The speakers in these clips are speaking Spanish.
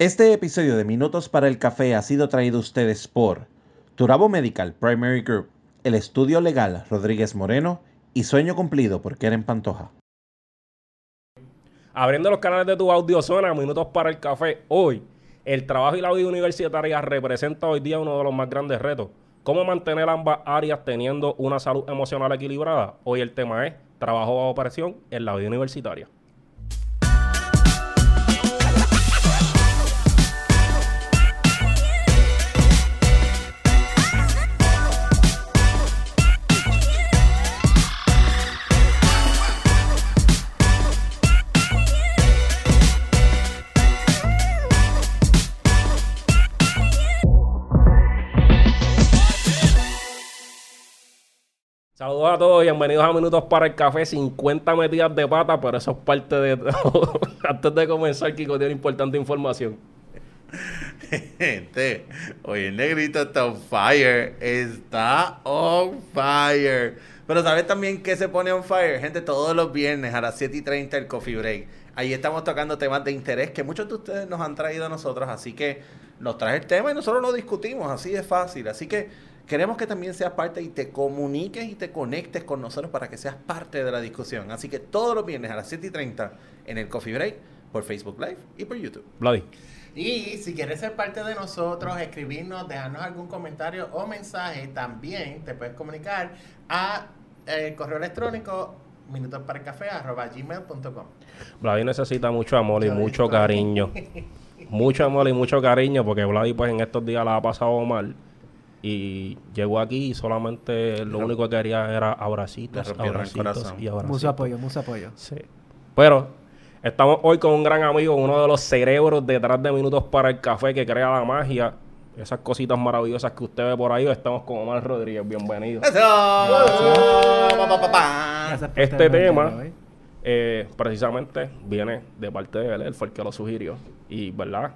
Este episodio de Minutos para el Café ha sido traído a ustedes por Turabo Medical Primary Group, el estudio legal Rodríguez Moreno y Sueño Cumplido por Keren Pantoja. Abriendo los canales de tu audio zona, Minutos para el Café. Hoy, el trabajo y la vida universitaria representa hoy día uno de los más grandes retos. ¿Cómo mantener ambas áreas teniendo una salud emocional equilibrada? Hoy el tema es trabajo bajo presión en la vida universitaria. Saludos a todos bienvenidos a Minutos para el Café. 50 metidas de pata, pero eso es parte de todo. Antes de comenzar, Kiko tiene importante información. Gente, hoy el negrito está on fire. Está on fire. Pero ¿sabes también qué se pone on fire? Gente, todos los viernes a las 7 y 30 el Coffee Break. Ahí estamos tocando temas de interés que muchos de ustedes nos han traído a nosotros. Así que nos trae el tema y nosotros lo discutimos. Así de fácil. Así que Queremos que también seas parte y te comuniques y te conectes con nosotros para que seas parte de la discusión. Así que todos los viernes a las 7 y 30 en el Coffee Break, por Facebook Live y por YouTube. Bloody. Y si quieres ser parte de nosotros, escribirnos, dejarnos algún comentario o mensaje, también te puedes comunicar a el correo electrónico minutosparaelcafé.gmail.com Vladi necesita mucho amor y mucho cariño. mucho amor y mucho cariño porque Vladi pues en estos días la ha pasado mal. Y llegó aquí y solamente lo único que quería era abracitos, abracitos y abracitos. Mucho apoyo, mucho apoyo. Sí. Pero estamos hoy con un gran amigo, uno de los cerebros detrás de Minutos para el Café que crea la magia. Esas cositas maravillosas que usted ve por ahí. Estamos con Omar Rodríguez. Bienvenido. Este tema eh, precisamente viene de parte de él. Él fue el que lo sugirió. Y, ¿verdad?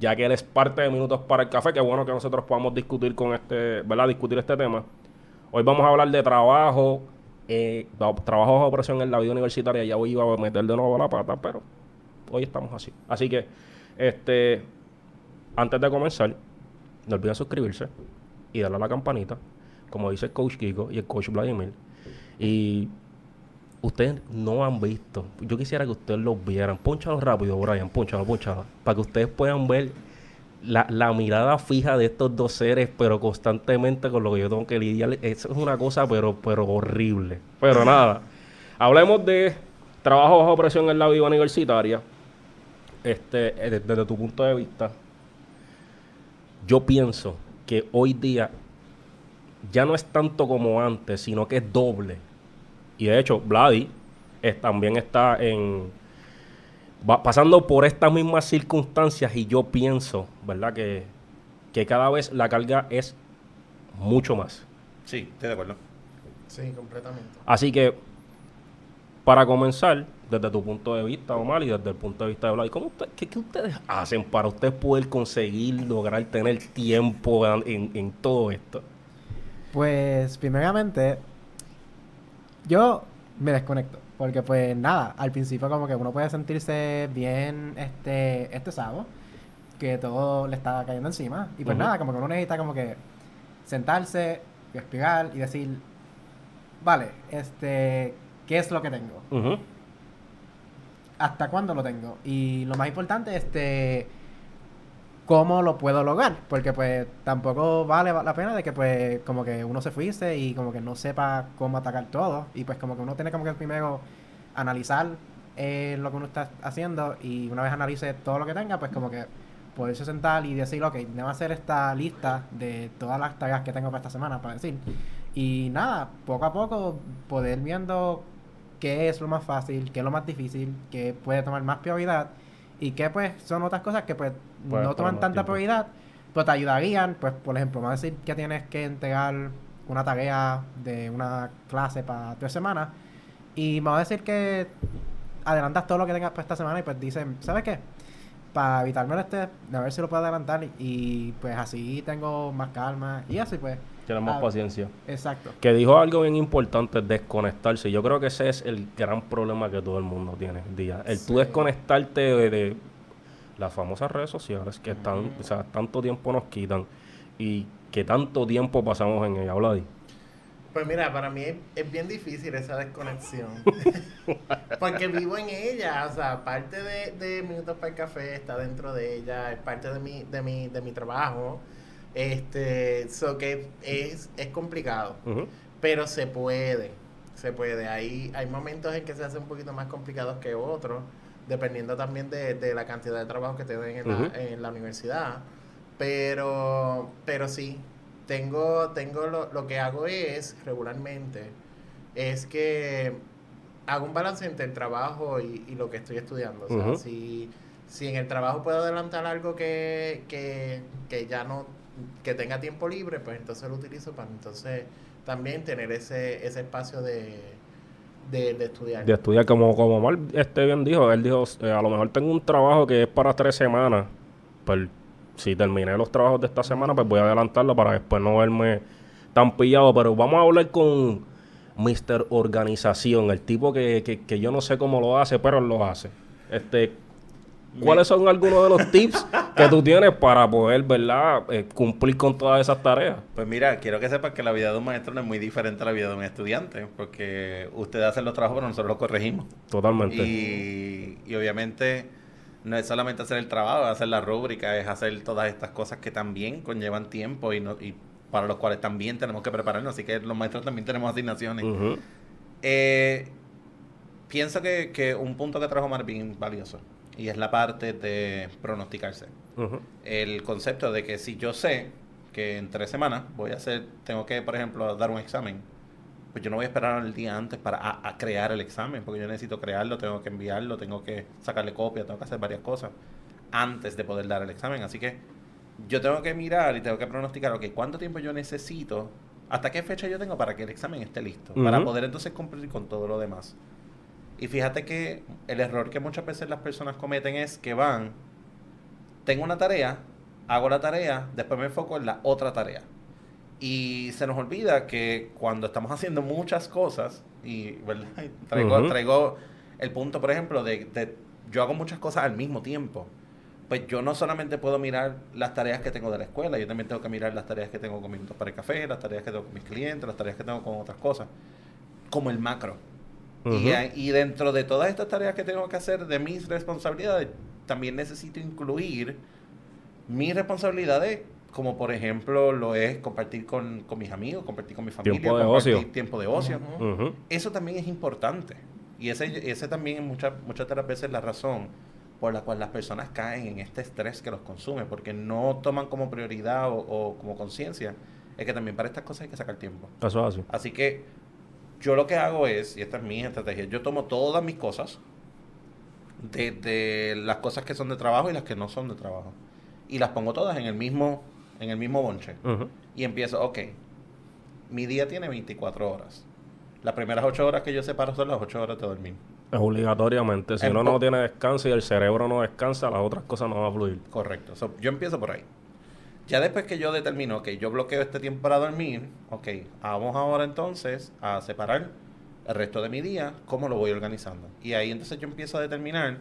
Ya que él es parte de Minutos para el Café, qué bueno que nosotros podamos discutir con este, ¿verdad? Discutir este tema. Hoy vamos a hablar de trabajo, eh, ba- trabajo bajo presión en la vida universitaria. Ya hoy iba a meter de nuevo la pata, pero hoy estamos así. Así que, este, antes de comenzar, no olviden suscribirse y darle a la campanita, como dice el coach Kiko y el coach Vladimir. Y ustedes no han visto. Yo quisiera que ustedes los vieran. Pónchalo rápido, Brian. Pónchalo, pónchalo. Para que ustedes puedan ver la, la mirada fija de estos dos seres, pero constantemente con lo que yo tengo que lidiar. Eso es una cosa, pero, pero horrible. Pero nada. Hablemos de trabajo bajo presión en la vida universitaria. Este, eh, desde, desde tu punto de vista, yo pienso que hoy día ya no es tanto como antes, sino que es doble. Y de hecho, Vladi también está en va pasando por estas mismas circunstancias y yo pienso, ¿verdad? Que, que cada vez la carga es mucho más. Sí, estoy de acuerdo. Sí, completamente. Así que, para comenzar, desde tu punto de vista, Omar, y desde el punto de vista de Vladi, ¿cómo usted- qué, qué ustedes hacen para ustedes poder conseguir, lograr tener tiempo en, en- en todo esto? Pues, primeramente, yo me desconecto. Porque, pues, nada, al principio como que uno puede sentirse bien este estresado, que todo le está cayendo encima. Y pues nada, como que uno necesita como que sentarse, respirar y decir, vale, este, ¿qué es lo que tengo? Hasta cuándo lo tengo. Y lo más importante, este, cómo lo puedo lograr. Porque pues tampoco vale la pena de que pues como que uno se fuese y como que no sepa cómo atacar todo. Y pues como que uno tiene como que primero analizar eh, lo que uno está haciendo y una vez analice todo lo que tenga, pues como que poderse sentar y decir, ok, déjame hacer esta lista de todas las tareas que tengo para esta semana, para decir. Y nada, poco a poco poder viendo qué es lo más fácil, qué es lo más difícil, qué puede tomar más prioridad y qué pues son otras cosas que pues No toman tanta tiempo. prioridad, pero te ayudarían, pues por ejemplo, vamos a decir que tienes que entregar una tarea de una clase para tres semanas y vamos a decir que adelantas todo lo que tengas para esta semana y pues dicen, ¿sabes qué? Para evitarme el estrés, a ver si lo puedo adelantar y, pues así tengo más calma y así pues. Tienes más Ah, paciencia. Exacto. Que dijo algo bien importante, desconectarse. Yo creo que ese es el gran problema que todo el mundo tiene día. El tú desconectarte de, de- las famosas redes sociales que están, o sea, tanto tiempo nos quitan y que tanto tiempo pasamos en ella, Vladi. Pues mira, para mí es, es bien difícil esa desconexión. Porque vivo en ella. O sea, parte de, de Minutos para el Café está dentro de ella. Es parte de mi, de mi, de mi trabajo. Este, so que es, es complicado. Pero se puede. Se puede. Hay, hay momentos en que se hacen un poquito más complicados que otros. Dependiendo también de, de la cantidad de trabajo que tienen en, Ujú. la, en la universidad. Pero, pero sí, tengo, tengo lo, lo que hago es regularmente, es que hago un balance entre el trabajo y, y lo que estoy estudiando. O sea, si, si en el trabajo puedo adelantar algo que, que, que ya no, que tenga tiempo libre, pues entonces lo utilizo para entonces también tener ese, ese espacio de, de, estudiar. De estudiar, como, como Omar este bien dijo, él dijo, eh, a lo mejor tengo un trabajo que es para tres semanas, pues si terminé los trabajos de esta semana, pues voy a adelantarlo para después no verme tan pillado, pero vamos a hablar con Mr. Organización, el tipo que, que, que yo no sé cómo lo hace, pero lo hace. Este, ¿Cuáles son algunos de los tips que tú tienes para poder, verdad, eh, cumplir con todas esas tareas? Pues mira, quiero que sepas que la vida de un maestro no es muy diferente a la vida de un estudiante, porque ustedes hacen los trabajos, pero nosotros los corregimos. Totalmente. Y, y obviamente no es solamente hacer el trabajo, es hacer la rúbrica, es hacer todas estas cosas que también conllevan tiempo y, no, y para los cuales también tenemos que prepararnos. Así que los maestros también tenemos asignaciones. Eh, pienso que, que un punto que trajo Marvin valioso y es la parte de pronosticarse. El concepto de que si yo sé que en tres semanas voy a hacer, tengo que, por ejemplo, dar un examen, pues yo no voy a esperar el día antes para a- a crear el examen, porque yo necesito crearlo, tengo que enviarlo, tengo que sacarle copia, tengo que hacer varias cosas antes de poder dar el examen. Así que yo tengo que mirar y tengo que pronosticar, ok, ¿cuánto tiempo yo necesito? ¿Hasta qué fecha yo tengo para que el examen esté listo? Para poder entonces cumplir con todo lo demás. Y fíjate que el error que muchas veces las personas cometen es que van, tengo una tarea, hago la tarea, después me enfoco en la otra tarea. Y se nos olvida que cuando estamos haciendo muchas cosas, y ¿verdad? Y traigo, traigo el punto, por ejemplo, de, de yo hago muchas cosas al mismo tiempo. Pues yo no solamente puedo mirar las tareas que tengo de la escuela, yo también tengo que mirar las tareas que tengo con Minutos para el Café, las tareas que tengo con mis clientes, las tareas que tengo con otras cosas, como el macro. A- y dentro de todas estas tareas que tengo que hacer de mis responsabilidades, también necesito incluir mis responsabilidades, como por ejemplo lo es compartir con, con mis amigos, compartir con mi familia, Tiempo de compartir ocio. tiempo de ocio. Eso también es importante. Y ese, ese también es muchas, muchas de las veces la razón por la cual las personas caen en este estrés que los consume, porque no toman como prioridad o, o como conciencia, es que también para estas cosas hay que sacar tiempo. Eso es así. Así que yo lo que hago es, y esta es mi estrategia, yo tomo todas mis cosas, desde las cosas que son de trabajo y las que no son de trabajo, y las pongo todas en el mismo, en el mismo bonche. Y empiezo, ok, mi día tiene 24 horas. Las primeras 8 horas que yo separo son las 8 horas de dormir. Es obligatoriamente. Si uno no tiene descanso y el cerebro no descansa, las otras cosas no van a fluir. Correcto. So, yo empiezo por ahí. Ya después que yo determino que yo bloqueo este tiempo para dormir, ok, vamos ahora entonces a separar el resto de mi día, cómo lo voy organizando. Y ahí entonces yo empiezo a determinar,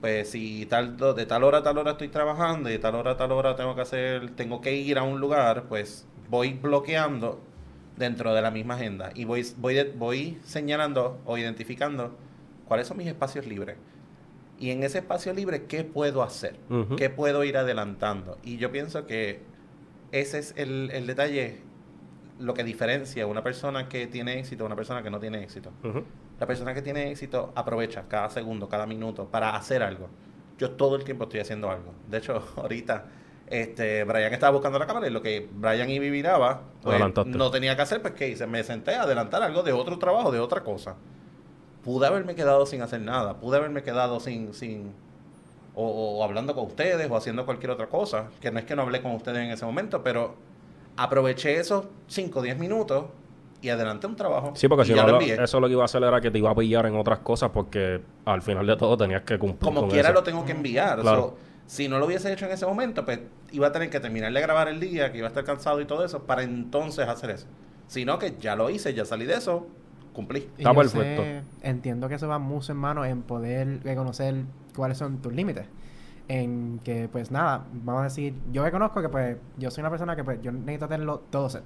pues si tal, de tal hora a tal hora estoy trabajando y de tal hora a tal hora tengo que hacer, tengo que ir a un lugar, pues voy bloqueando dentro de la misma agenda y voy, voy, voy señalando o identificando cuáles son mis espacios libres. Y en ese espacio libre, ¿qué puedo hacer? ¿Qué puedo ir adelantando? Y yo pienso que ese es el, el detalle, lo que diferencia a una persona que tiene éxito a una persona que no tiene éxito. La persona que tiene éxito aprovecha cada segundo, cada minuto para hacer algo. Yo todo el tiempo estoy haciendo algo. De hecho, ahorita este, Brian estaba buscando la cámara y lo que Brian y Vivi daba, pues, no tenía que hacer, pues ¿qué hice? Me senté a adelantar algo de otro trabajo, de otra cosa. Pude haberme quedado sin hacer nada, pude haberme quedado sin, sin o, o hablando con ustedes o haciendo cualquier otra cosa, que no es que no hablé con ustedes en ese momento, pero aproveché esos 5 o 10 minutos y adelanté un trabajo. Sí, porque si no, lo envié. eso lo que iba a hacer era que te iba a pillar en otras cosas porque al final de todo tenías que cumplir como con quiera eso. lo tengo que enviar. Claro. So, si no lo hubiese hecho en ese momento, pues iba a tener que terminar de grabar el día, que iba a estar cansado y todo eso, para entonces hacer eso. Sino que ya lo hice, ya salí de eso, cumplí. Y Está perfecto. sé- entiendo que eso va mucho en mano en poder reconocer cuáles son tus límites. en que, pues nada, vamos a decir, yo reconozco que, pues, yo soy una persona que, pues, yo necesito tenerlo todo set.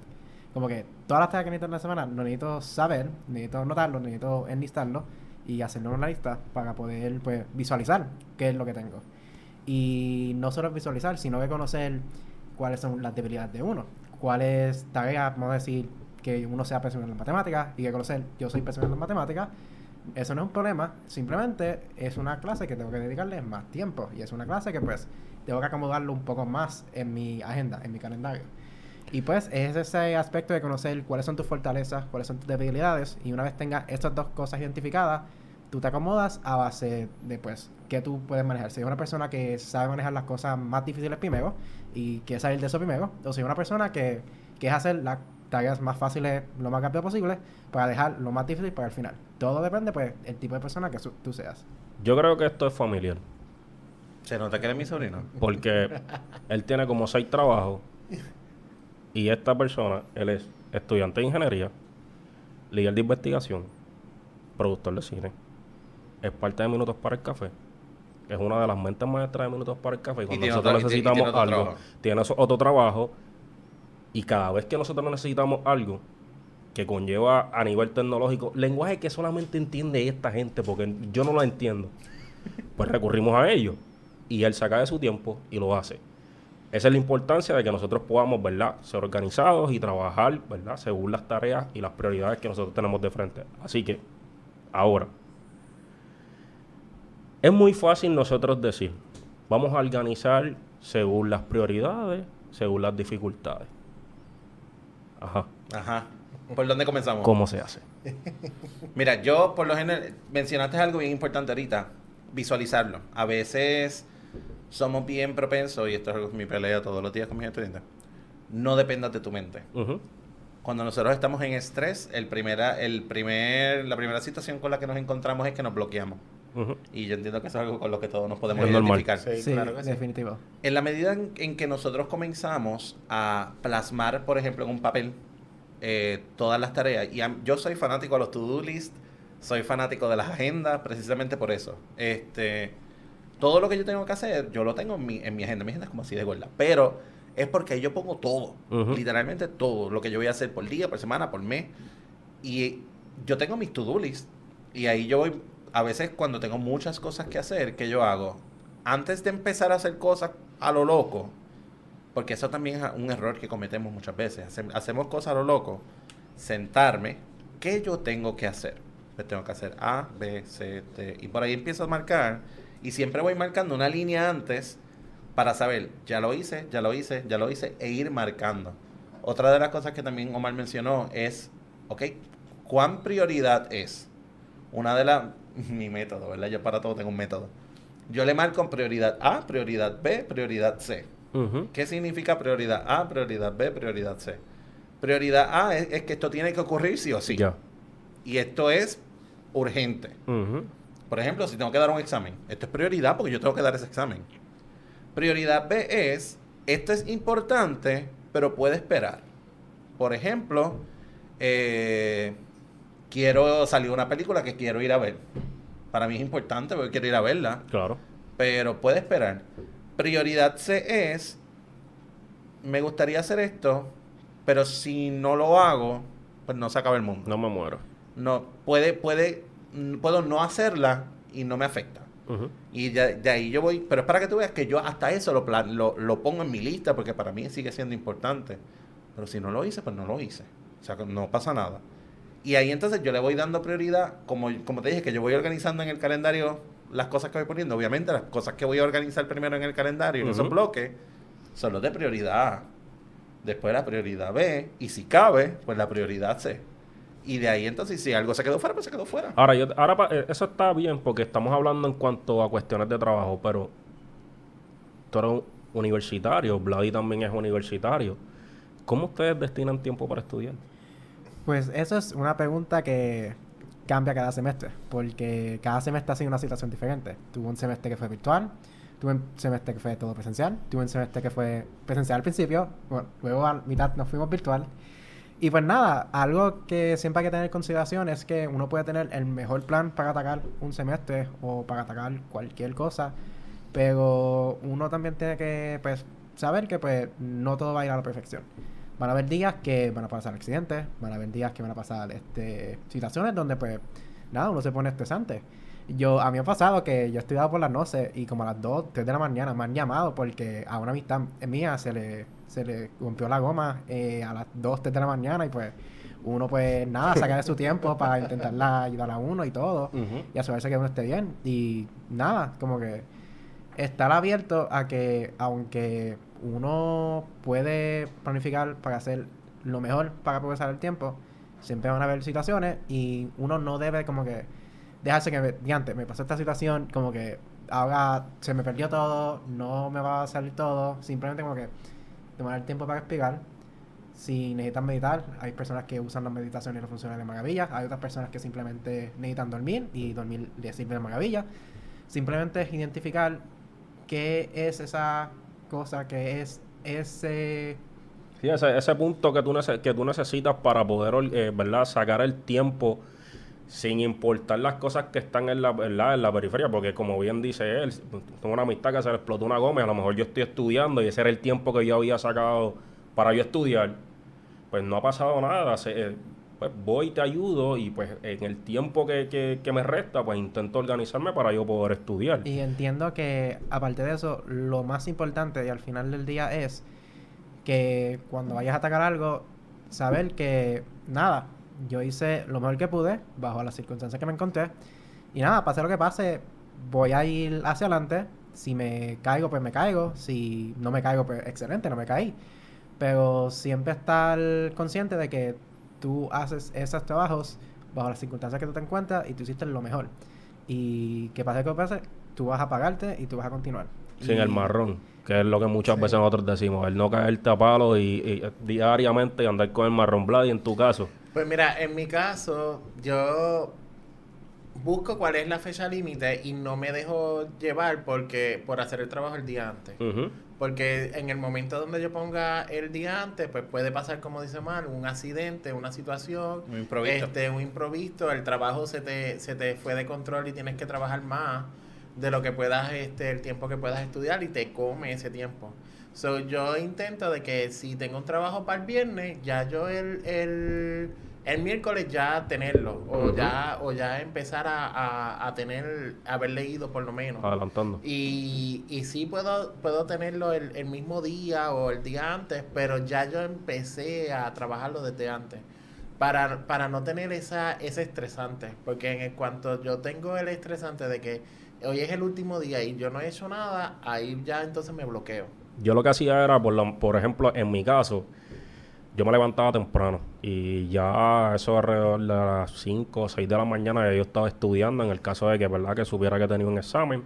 Como que todas las tareas que necesito en la semana, lo necesito saber, necesito notarlo, necesito enlistarlo y hacerlo en una lista para poder, pues, visualizar qué es lo que tengo. Y no solo visualizar, sino que conocer cuáles son las debilidades de uno. Cuáles tareas, vamos a decir, que uno sea pésimo en las matemáticas y que conocer, yo soy pésimo en las matemáticas, eso no es un problema, simplemente es una clase que tengo que dedicarle más tiempo y es una clase que pues tengo que acomodarlo un poco más en mi agenda, en mi calendario. Y pues es ese aspecto de conocer cuáles son tus fortalezas, cuáles son tus debilidades y una vez tengas estas dos cosas identificadas, tú te acomodas a base de pues que tú puedes manejar. Si eres una persona que sabe manejar las cosas más difíciles primero y quiere salir de eso primero, o si eres una persona que, que es hacer las tareas más fáciles lo más rápido posible para dejar lo más difícil para el final. Todo depende, pues, el tipo de persona que tú seas. Yo creo que esto es familiar. Se nota que eres mi sobrino. Porque él tiene como seis trabajos. Y esta persona, él es estudiante de ingeniería, líder de investigación, productor de cine, es parte de Minutos para el Café. Es una de las mentes maestras de Minutos para el Café. Y cuando nosotros otro- y ti- y necesitamos tiene algo, trabajo. tiene otro trabajo. Y cada vez que nosotros necesitamos algo que conlleva a nivel tecnológico, lenguaje que solamente entiende esta gente, porque yo no lo entiendo, pues recurrimos a ellos. Y él saca de su tiempo y lo hace. Esa es la importancia de que nosotros podamos, ¿verdad?, ser organizados y trabajar, ¿verdad?, según las tareas y las prioridades que nosotros tenemos de frente. Así que, ahora, es muy fácil nosotros decir, vamos a organizar según las prioridades, según las dificultades. Ajá. Ajá. ¿Por dónde comenzamos? ¿Cómo se hace? Mira, yo por lo general, mencionaste algo bien importante ahorita, visualizarlo. A veces somos bien propensos, y esto es mi pelea todos los días con mis estudiantes, no dependas de tu mente. Cuando nosotros estamos en estrés, el primera, el primer, la primera situación con la que nos encontramos es que nos bloqueamos. Y yo entiendo que eso es algo con lo que todos nos podemos Es normal. identificar. Sí, Sí, claro que sí. definitivo. En la medida en, en que nosotros comenzamos a plasmar, por ejemplo, en un papel eh, todas las tareas, y am- yo soy fanático de los to-do list, soy fanático de las agendas, precisamente por eso. Este, todo lo que yo tengo que hacer, yo lo tengo en mi, en mi agenda. Mi agenda es como así de gorda. Pero es porque ahí yo pongo todo, literalmente todo, lo que yo voy a hacer por día, por semana, por mes. Y yo tengo mis to-do list. Y ahí yo voy, a veces cuando tengo muchas cosas que hacer, ¿qué yo hago? Antes de empezar a hacer cosas a lo loco, porque eso también es un error que cometemos muchas veces, hace- hacemos cosas a lo loco, sentarme, ¿qué yo tengo que hacer? Tengo que hacer A, B, C, D, y por ahí empiezo a marcar, y siempre voy marcando una línea antes para saber, ya lo hice, ya lo hice, ya lo hice, e ir marcando. Otra de las cosas que también Omar mencionó es, ok, ¿cuán prioridad es? Una de las, mi método, ¿verdad? Yo para todo tengo un método. Yo le marco prioridad A, prioridad B, prioridad C. ¿Qué significa prioridad A, prioridad B, prioridad C? Prioridad A es, es que esto tiene que ocurrir sí o sí. Ya. Y esto es urgente. Ujú. Por ejemplo, si tengo que dar un examen, esto es prioridad porque yo tengo que dar ese examen. Prioridad B es, esto es importante, pero puede esperar. Por ejemplo, eh, quiero salir una película que quiero ir a ver. Para mí es importante porque quiero ir a verla, Claro. pero puede esperar. Prioridad C es, me gustaría hacer esto, pero si no lo hago, pues no se acaba el mundo No me muero. no puede puede puedo no hacerla y no me afecta y de, de ahí yo voy pero es para que tú veas que yo hasta eso lo, plan- lo, lo pongo en mi lista porque para mí sigue siendo importante pero si no lo hice pues no lo hice o sea no pasa nada y ahí entonces yo le voy dando prioridad como, como te dije que yo voy organizando en el calendario las cosas que voy poniendo. Obviamente las cosas que voy a organizar primero en el calendario en esos bloques son los de prioridad. A después la prioridad B y si cabe pues la prioridad C. Y de ahí entonces si algo se quedó fuera pues se quedó fuera. Ahora, yo, ahora eh, eso está bien porque estamos hablando en cuanto a cuestiones de trabajo, pero tú eres un universitario, Vladi también es universitario. ¿Cómo ustedes destinan tiempo para estudiar? Pues eso es una pregunta que cambia cada semestre, porque cada semestre ha sido una situación diferente. Tuve un semestre que fue virtual, tuve un semestre que fue todo presencial, tuve un semestre que fue presencial al principio, bueno, luego a mitad nos fuimos virtual. Y pues nada, algo que siempre hay que tener en consideración es que uno puede tener el mejor plan para atacar un semestre o para atacar cualquier cosa, Pero uno también tiene que pues saber que pues no todo va a ir a la perfección. Van a haber días que van a pasar accidentes, van a haber días que van a pasar este situaciones donde pues nada, uno se pone estresante. Yo, a mí me ha pasado que yo he estudiado por las noches y como a las 2, 3 de la mañana me han llamado porque a una amistad mía se le, se le rompió la goma eh, a las 2, 3 de la mañana y pues uno pues nada, saca de su tiempo para intentarla ayudar a uno y todo Ujú. y asegurarse que uno esté bien. Y nada, como que estar abierto a que aunque uno puede planificar para hacer lo mejor para progresar el tiempo, siempre van a haber situaciones y uno no debe como que dejarse que, diante, me pasó esta situación, como que ahora se me perdió todo, no me va a salir todo, simplemente como que tomar el tiempo para explicar. Si necesitan meditar, hay personas que usan las meditaciones y les funcionan de maravilla. Hay otras personas que simplemente necesitan dormir y dormir les sirve de maravilla. Simplemente es identificar qué es esa cosa, qué es ese... Sí, ese, ese punto que tú, nece- que tú necesitas para poder, eh, ¿verdad? Sacar el tiempo sin importar las cosas que están en la, ¿verdad? en la periferia, porque como bien dice él, tengo una amistad que se le explotó una goma a lo mejor yo estoy estudiando y ese era el tiempo que yo había sacado para yo estudiar, pues no ha pasado nada, eh, pues voy te ayudo y pues en el tiempo que, que, que me resta, pues intento organizarme para yo poder estudiar. Y entiendo que aparte de eso, lo más importante y al final del día es que cuando vayas a atacar algo, saber que nada, yo hice lo mejor que pude bajo las circunstancias que me encontré y nada, pase lo que pase, voy a ir hacia adelante. Si me caigo, pues me caigo. Si no me caigo, pues excelente, no me caí. Pero siempre estar consciente de que tú haces esos trabajos bajo las circunstancias que tú te encuentras y tú hiciste lo mejor. Y que pase lo que pase, tú vas a pagarte y tú vas a continuar. Sin Y- el marrón, que es lo que muchas Sí. veces nosotros decimos, el no caerte a palo y, y, eh, diariamente andar con el marrón Vlad y en tu caso. Pues mira, en mi caso, yo busco cuál es la fecha límite y no me dejo llevar porque por hacer el trabajo el día antes. Porque en el momento donde yo ponga el día antes, pues puede pasar, como dice Mal, un accidente, una situación, Un improviso. este, un improviso, el trabajo se te, se te fue de control y tienes que trabajar más de lo que puedas, este, el tiempo que puedas estudiar y te come ese tiempo. So, yo intento de que si tengo un trabajo para el viernes, ya yo el, el, el miércoles ya tenerlo, o ya, o ya empezar a, a, a tener, haber leído por lo menos. Adelantando. Y, y sí puedo, puedo tenerlo el, el mismo día o el día antes, pero ya yo empecé a trabajarlo desde antes. Para, para no tener esa, ese estresante. Porque en el cuanto yo tengo el estresante de que hoy es el último día y yo no he hecho nada, ahí ya entonces me bloqueo. Yo lo que hacía era, por, la- por ejemplo, en mi caso, yo me levantaba temprano y ya eso alrededor de las 5 o 6 de la mañana yo estaba estudiando en el caso de que, ¿verdad? Que supiera que tenía un examen.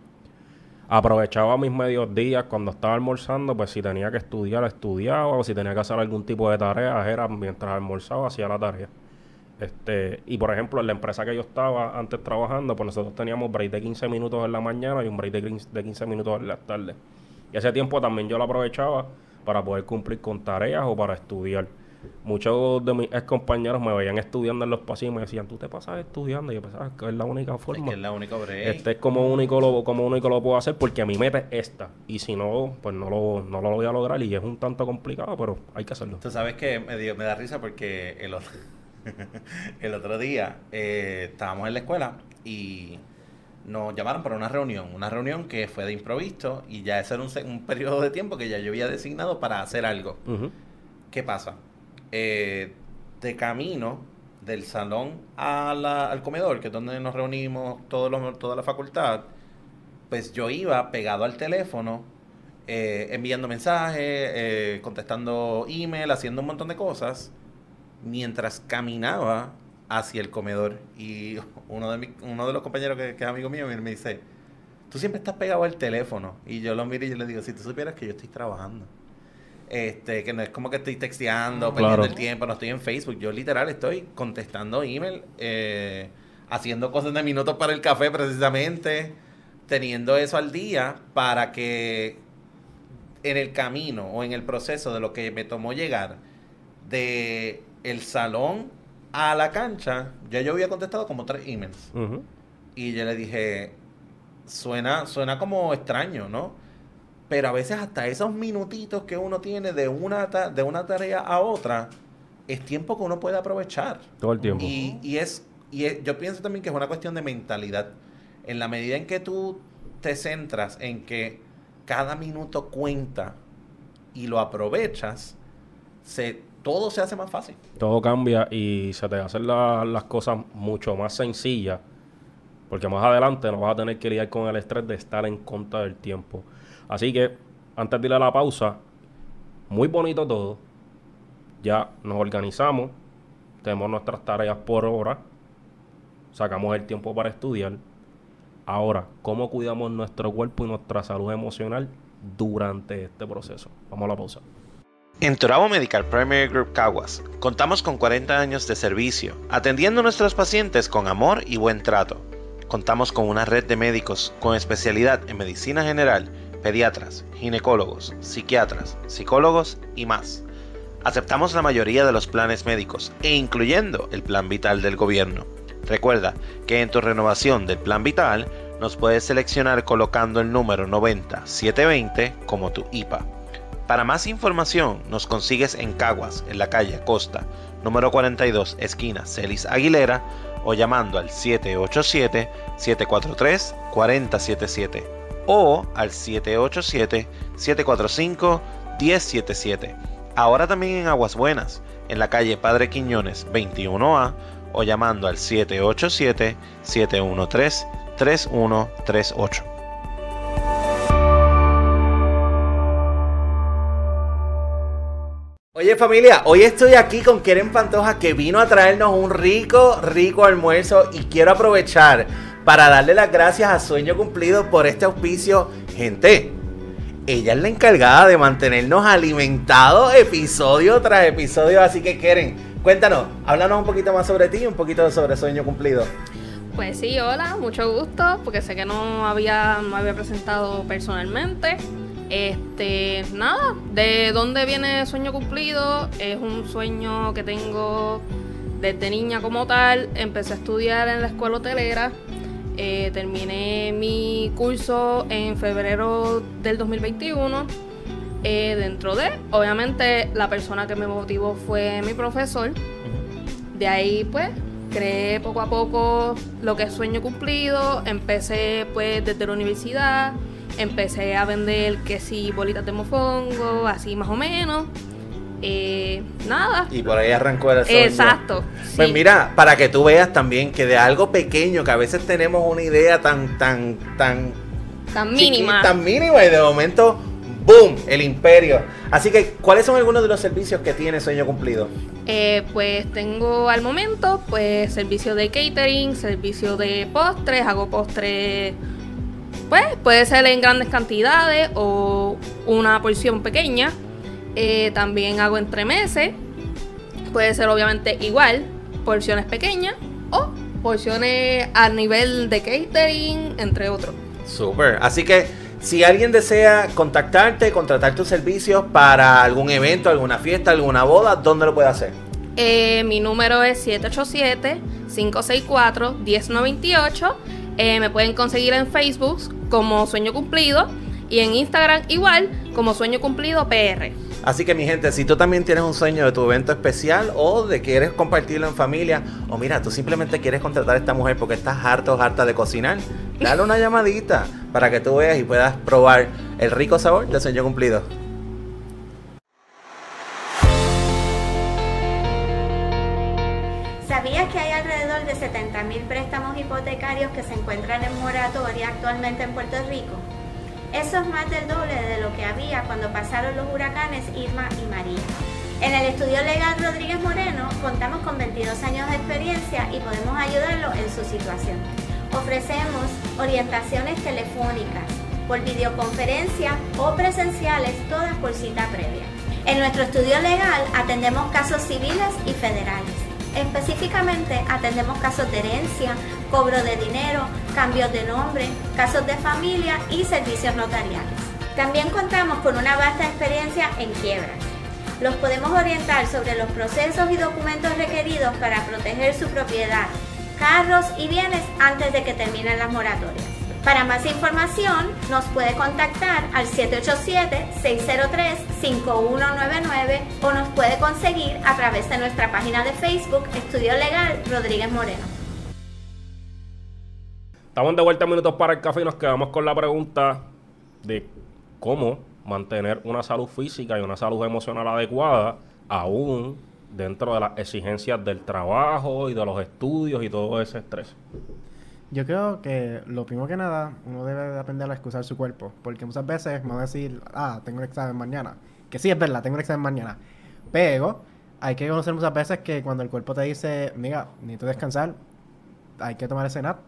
Aprovechaba mis medios días cuando estaba almorzando, pues si tenía que estudiar, estudiaba, o si tenía que hacer algún tipo de tarea, era mientras almorzaba, hacía la tarea. Este, y por ejemplo, en la empresa que yo estaba antes trabajando, pues nosotros teníamos break de 15 minutos en la mañana y un break de 15 de 15 minutos en la tarde. Y ese tiempo también yo lo aprovechaba para poder cumplir con tareas o para estudiar. Muchos de mis ex compañeros me veían estudiando en los pasillos y me decían, tú te pasas estudiando. Y yo pensaba que es la única Es forma. que es la única break. Este es como único lo, como único lo puedo hacer porque mi meta es esta. Y si no, pues no lo, no lo voy a lograr y es un tanto complicado, pero hay que hacerlo. Tú sabes que me, dio- me da risa porque el otro, el otro día eh, estábamos en la escuela y nos llamaron para una reunión. Una reunión que fue de improviso y ya ese era un, un periodo de tiempo que ya yo había designado para hacer algo. ¿Qué pasa? Eh, de camino del salón a la- al comedor, que es donde nos reunimos todos los- toda la facultad, pues yo iba pegado al teléfono, eh, enviando mensajes, eh, contestando email, haciendo un montón de cosas, mientras caminaba hacia el comedor. Y uno de, mi- uno de los compañeros que, que es amigo mío me dice, tú siempre estás pegado al teléfono. Y yo lo miro y yo le digo, si tú supieras que yo estoy trabajando. Este, que no es como que estoy texteando, Claro. perdiendo el tiempo, no estoy en Facebook. Yo literal estoy contestando email, eh, haciendo cosas de minutos para el café precisamente, teniendo eso al día para que en el camino o en el proceso de lo que me tomó llegar de el salón a la cancha, ya yo había contestado como tres emails. Y yo le dije, suena, suena como extraño, ¿no? Pero a veces hasta esos minutitos que uno tiene de una, de una tarea a otra, es tiempo que uno puede aprovechar. Todo el tiempo. Y, y es, y es- yo pienso también que es una cuestión de mentalidad. En la medida en que tú te centras en que cada minuto cuenta y lo aprovechas, se, todo se hace más fácil. Todo cambia y se te hacen la- las cosas mucho más sencillas. Porque más adelante no vas a tener que lidiar con el estrés de estar en contra del tiempo. Así que, antes de ir a la pausa, muy bonito todo. Ya nos organizamos, tenemos nuestras tareas por hora, sacamos el tiempo para estudiar. Ahora, ¿cómo cuidamos nuestro cuerpo y nuestra salud emocional durante este proceso? Vamos a la pausa. En Turabo Medical Primary Group Caguas contamos con 40 años de servicio, atendiendo a nuestros pacientes con amor y buen trato. Contamos con una red de médicos con especialidad en medicina general, pediatras, ginecólogos, psiquiatras, psicólogos y más. Aceptamos la mayoría de los planes médicos e incluyendo el plan vital del gobierno. Recuerda que en tu renovación del plan vital nos puedes seleccionar colocando el número 90720 como tu IPA. Para más información nos consigues en Caguas, en la calle Costa, número 42, esquina Celis Aguilera, o llamando al 787-743-4077 o al 787-745-1077. Ahora también en Aguas Buenas, en la calle Padre Quiñones 21A o llamando al 787-713-3138. Oye familia, hoy estoy aquí con Keren Pantoja que vino a traernos un rico, rico almuerzo y quiero aprovechar para darle las gracias a Sueño Cumplido por este auspicio. Gente, ella es la encargada de mantenernos alimentados episodio tras episodio, así que Keren, cuéntanos, háblanos un poquito más sobre ti y un poquito sobre Sueño Cumplido. Pues sí, hola, mucho gusto, porque sé que no había, no había presentado personalmente. Este, nada, ¿de dónde viene Sueño Cumplido? Es un sueño que tengo desde niña como tal. Empecé a estudiar en la escuela hotelera. Eh, terminé mi curso en febrero del 2021. Eh, dentro de, obviamente, la persona que me motivó fue mi profesor. De ahí, pues, creé poco a poco lo que es sueño cumplido. Empecé, pues, desde la universidad. Empecé a vender que sí, bolitas de mofongo, así más o menos. Eh, nada. Y por ahí arrancó el sueño. Exacto. Pues sí. mira, para que tú veas también que de algo pequeño, que a veces tenemos una idea tan, tan, tan Tan mínima. tan mínima y de momento, ¡boom! El imperio. Así que, ¿cuáles son algunos de los servicios que tiene Sueño Cumplido? Eh, pues tengo al momento, pues, servicio de catering, servicio de postres, hago postres, pues, puede ser en grandes cantidades o una porción pequeña. Eh, también hago entremeses, puede ser obviamente igual, porciones pequeñas o porciones a nivel de catering, entre otros. Súper. Así que, si alguien desea contactarte, contratar tus servicios para algún evento, alguna fiesta, alguna boda, ¿dónde lo puede hacer? Eh, mi número es 787-564-1098. Eh, me pueden conseguir en Facebook como Sueño Cumplido y en Instagram igual como Sueño Cumplido PR. Así que mi gente, si tú también tienes un sueño de tu evento especial o de quieres compartirlo en familia, o mira, tú simplemente quieres contratar a esta mujer porque estás harto o harta de cocinar, dale una llamadita para que tú veas y puedas probar el rico sabor de sueño cumplido. 70.000 préstamos hipotecarios que se encuentran en moratoria actualmente en Puerto Rico? Eso es más del doble de lo que había cuando pasaron los huracanes Irma y María. En el estudio legal Rodríguez Moreno contamos con 22 años de experiencia y podemos ayudarlo en su situación. Ofrecemos orientaciones telefónicas, por videoconferencia o presenciales, todas por cita previa. En nuestro estudio legal atendemos casos civiles y federales. Específicamente atendemos casos de herencia, cobro de dinero, cambios de nombre, casos de familia y servicios notariales. También contamos con una vasta experiencia en quiebras. Los podemos orientar sobre los procesos y documentos requeridos para proteger su propiedad, carros y bienes antes de que terminen las moratorias. Para más información nos puede contactar al 787-603-5199 o nos puede conseguir a través de nuestra página de Facebook Estudio Legal Rodríguez Moreno. Estamos de vuelta a Minutos para el Café y nos quedamos con la pregunta de cómo mantener una salud física y una salud emocional adecuada aún dentro de las exigencias del trabajo y de los estudios y todo ese estrés. Yo creo que lo primero que nada, uno debe de aprender a excusar su cuerpo. Porque muchas veces me van a decir, ah, tengo un examen mañana. Que sí, es verdad, tengo un examen mañana. Pero hay que conocer muchas veces que cuando el cuerpo te dice, mira, necesito descansar, hay que tomar ese nap.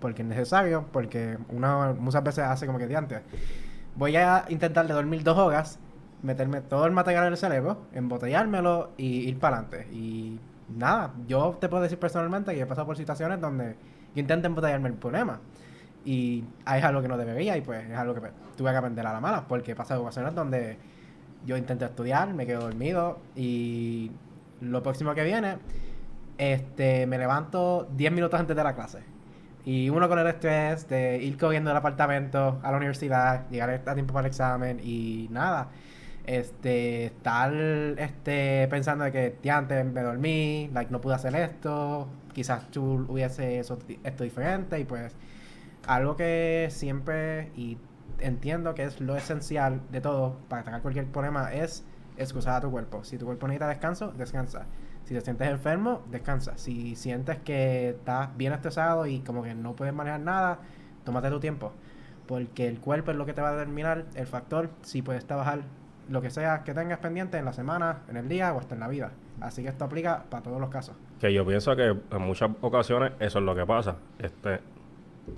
Porque es necesario, porque uno muchas veces hace como que de antes. Voy a intentar de dormir dos horas, meterme todo el material en el cerebro, embotellármelo y ir para adelante. Y nada, yo te puedo decir personalmente que he pasado por situaciones donde yo intento embotellarme el problema. Y es algo que no debería y pues es algo que tuve que aprender a la mala porque he pasado ocasiones donde yo intento estudiar, me quedo dormido y lo próximo que viene, este, me levanto 10 minutos antes de la clase. Y uno con el estrés de ir corriendo del apartamento a la universidad, llegar a tiempo para el examen y nada. Este, estar este, pensando de que antes me dormí, like, no pude hacer esto, quizás tú hubiese eso, esto diferente y pues algo que siempre y entiendo que es lo esencial de todo para atacar cualquier problema es excusar a tu cuerpo. Si tu cuerpo necesita descanso, descansa. Si te sientes enfermo, descansa. Si sientes que estás bien estresado y como que no puedes manejar nada, tómate tu tiempo. Porque el cuerpo es lo que te va a determinar el factor si puedes trabajar lo que sea que tengas pendiente en la semana, en el día o hasta en la vida. Así que esto aplica para todos los casos. Que yo pienso que en muchas ocasiones eso es lo que pasa. Este,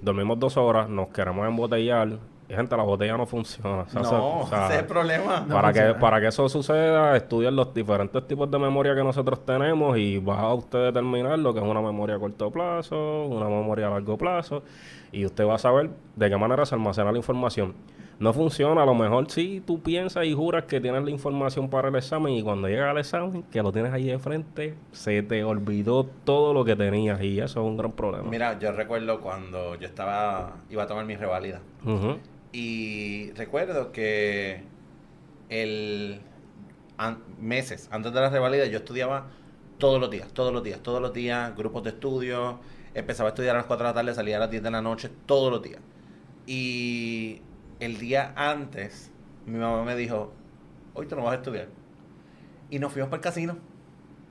dormimos dos horas, nos queremos embotellar. Y gente, la botella no funciona. O sea, no, o sea, ese es el problema. para, que, para que eso suceda, estudien los diferentes tipos de memoria que nosotros tenemos y va a usted determinar lo que es una memoria a corto plazo, una memoria a largo plazo, y usted va a saber de qué manera se almacena la información no funciona. A lo mejor si tú piensas y juras que tienes la información para el examen y cuando llega al examen, que lo tienes ahí de frente, se te olvidó todo lo que tenías y eso es un gran problema. Mira, yo recuerdo cuando yo estaba, iba a tomar mi revalida. Y recuerdo que el meses antes de la revalida yo estudiaba todos los días, todos los días, todos los días, grupos de estudio. Empezaba a estudiar a las 4 de la tarde, salía a las 10 de la noche, todos los días. Y el día antes, mi mamá me dijo, hoy te lo vas a estudiar. Y nos fuimos para el casino.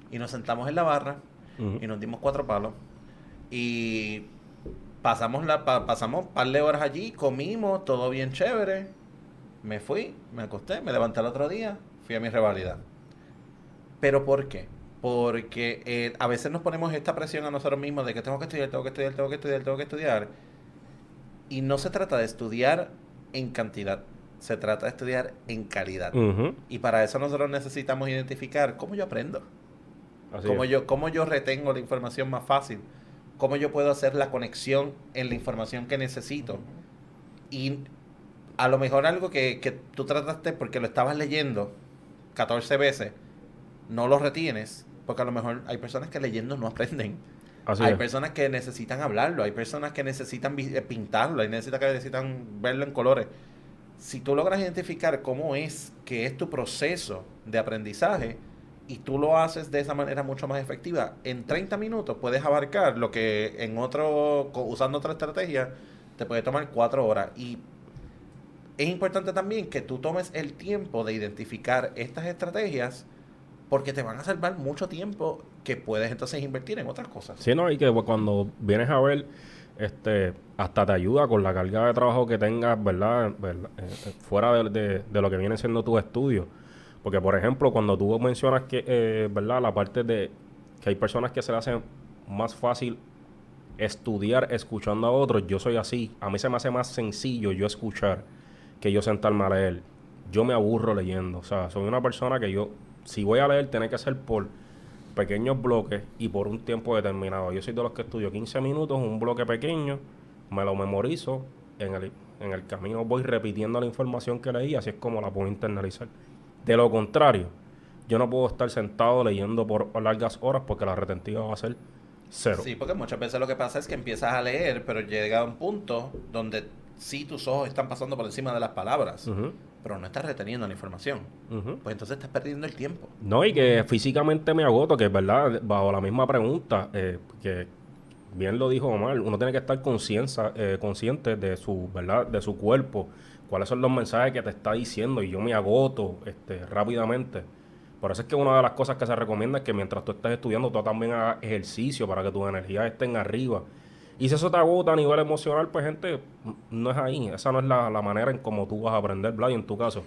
Y nos sentamos en la barra. Y nos dimos cuatro palos. Y pasamos la pasamos un par de horas allí, comimos, todo bien chévere. Me fui, me acosté, me levanté el otro día, fui a mi revalida. ¿Pero por qué? Porque eh, a veces nos ponemos esta presión a nosotros mismos de que tengo que estudiar, tengo que estudiar, tengo que estudiar, tengo que estudiar. Y no se trata de estudiar en cantidad, se trata de estudiar en calidad. Y para eso nosotros necesitamos identificar cómo yo aprendo, cómo yo, cómo yo retengo la información más fácil, cómo yo puedo hacer la conexión en la información que necesito. Y a lo mejor algo que, que tú trataste porque lo estabas leyendo 14 veces, no lo retienes, porque a lo mejor hay personas que leyendo no aprenden hay personas que necesitan hablarlo, hay personas que necesitan eh, pintarlo, hay necesitas que necesitan verlo en colores. Si tú logras identificar cómo es que es tu proceso de aprendizaje y tú lo haces de esa manera mucho más efectiva, en 30 minutos puedes abarcar lo que en otro, usando otra estrategia, te puede tomar 4 horas. Y es importante también que tú tomes el tiempo de identificar estas estrategias porque te van a salvar mucho tiempo que puedes entonces invertir en otras cosas. Sí, no, y que cuando vienes a ver, este, hasta te ayuda con la carga de trabajo que tengas, ¿verdad? Eh, eh, fuera de, lo que viene siendo tu estudio. Porque, por ejemplo, cuando tú mencionas que, eh, ¿verdad? La parte de que hay personas que se le hacen más fácil estudiar escuchando a otros, yo soy así. A mí se me hace más sencillo yo escuchar que yo sentarme a leer. Yo me aburro leyendo. O sea, soy una persona que yo si voy a leer, tiene que ser por pequeños bloques y por un tiempo determinado. Yo soy de los que estudio 15 minutos, un bloque pequeño, me lo memorizo, en el, en el camino voy repitiendo la información que leí, así es como la puedo internalizar. De lo contrario, yo no puedo estar sentado leyendo por largas horas porque la retentiva va a ser Cero. Sí, porque muchas veces lo que pasa es que empiezas a leer, pero llega a un punto donde sí tus ojos están pasando por encima de las palabras, pero no estás reteniendo la información. Pues entonces estás perdiendo el tiempo. No, y que físicamente me agoto, que es verdad, bajo la misma pregunta, eh, que bien lo dijo Omar, uno tiene que estar conciencia, eh, consciente de su, ¿verdad? De su cuerpo, cuáles son los mensajes que te está diciendo, y yo me agoto este, rápidamente. Por eso es que una de las cosas que se recomienda es que mientras tú estés estudiando, tú también hagas ejercicio para que tus energías estén arriba. Y si eso te agota a nivel emocional, pues gente, no es ahí. Esa no es la, la manera en cómo tú vas a aprender, Vlad, en tu caso.